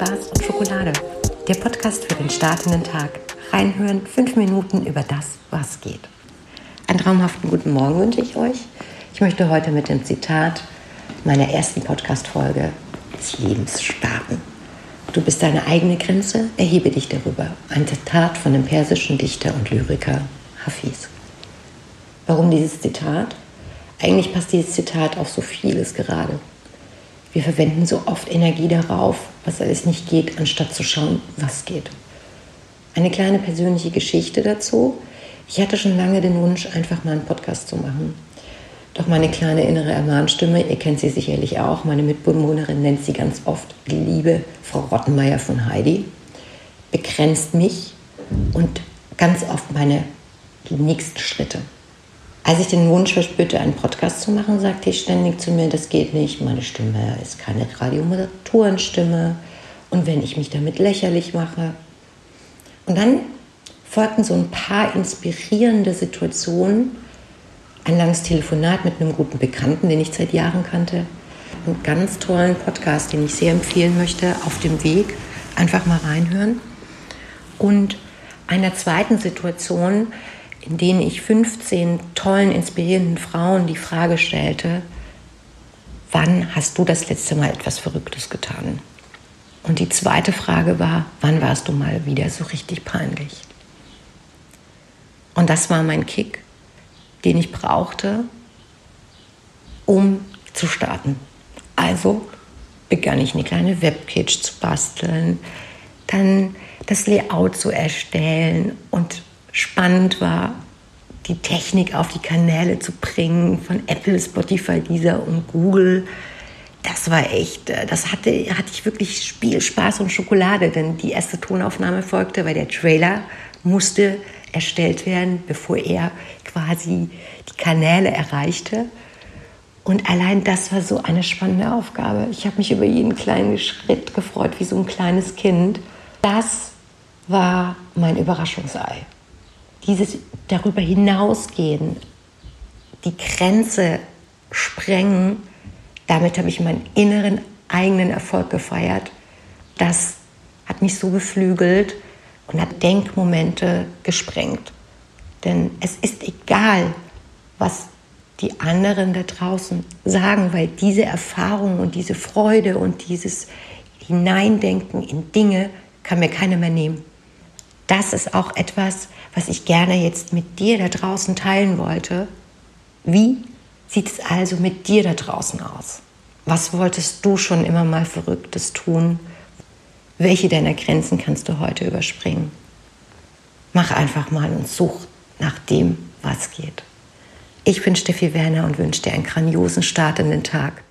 Spaß und Schokolade. Der Podcast für den startenden Tag. Reinhören, fünf Minuten über das, was geht. Einen traumhaften guten Morgen wünsche ich euch. Ich möchte heute mit dem Zitat meiner ersten Podcast-Folge des Lebens starten. Du bist deine eigene Grenze, erhebe dich darüber. Ein Zitat von dem persischen Dichter und Lyriker Hafiz. Warum dieses Zitat? Eigentlich passt dieses Zitat auf so vieles gerade. Wir verwenden so oft Energie darauf, was alles nicht geht, anstatt zu schauen, was geht. Eine kleine persönliche Geschichte dazu. Ich hatte schon lange den Wunsch, einfach mal einen Podcast zu machen. Doch meine kleine innere Ermahnstimme, ihr kennt sie sicherlich auch, meine Mitbewohnerin nennt sie ganz oft die liebe Frau Rottenmeier von Heidi, begrenzt mich und ganz oft meine nächsten Schritte. Als ich den Wunsch verspürte, einen Podcast zu machen, sagte ich ständig zu mir, das geht nicht, meine Stimme ist keine Radiomoderatorenstimme und wenn ich mich damit lächerlich mache. Und dann folgten so ein paar inspirierende Situationen, ein langes Telefonat mit einem guten Bekannten, den ich seit Jahren kannte, einen ganz tollen Podcast, den ich sehr empfehlen möchte, auf dem Weg, einfach mal reinhören. Und einer zweiten Situation, in denen ich 15 tollen, inspirierenden Frauen die Frage stellte, wann hast du das letzte Mal etwas Verrücktes getan? Und die zweite Frage war, wann warst du mal wieder so richtig peinlich? Und das war mein Kick, den ich brauchte, um zu starten. Also begann ich eine kleine Webpage zu basteln, dann das Layout zu erstellen und spannend war, die Technik auf die Kanäle zu bringen von Apple, Spotify, Deezer und Google. Das war echt, äh, das hatte, hatte ich wirklich Spiel, Spaß und Schokolade, denn die erste Tonaufnahme folgte, weil der Trailer musste erstellt werden, bevor er quasi die Kanäle erreichte. Und allein das war so eine spannende Aufgabe. Ich habe mich über jeden kleinen Schritt gefreut, wie so ein kleines Kind. Das war mein Überraschungsei dieses darüber hinausgehen, die Grenze sprengen, damit habe ich meinen inneren eigenen Erfolg gefeiert. Das hat mich so beflügelt und hat Denkmomente gesprengt. Denn es ist egal, was die anderen da draußen sagen, weil diese Erfahrung und diese Freude und dieses Hineindenken in Dinge kann mir keiner mehr nehmen das ist auch etwas, was ich gerne jetzt mit dir da draußen teilen wollte. Wie sieht es also mit dir da draußen aus? Was wolltest du schon immer mal Verrücktes tun? Welche deiner Grenzen kannst du heute überspringen? Mach einfach mal und such nach dem, was geht. Ich bin Steffi Werner und wünsche dir einen grandiosen Start in den Tag.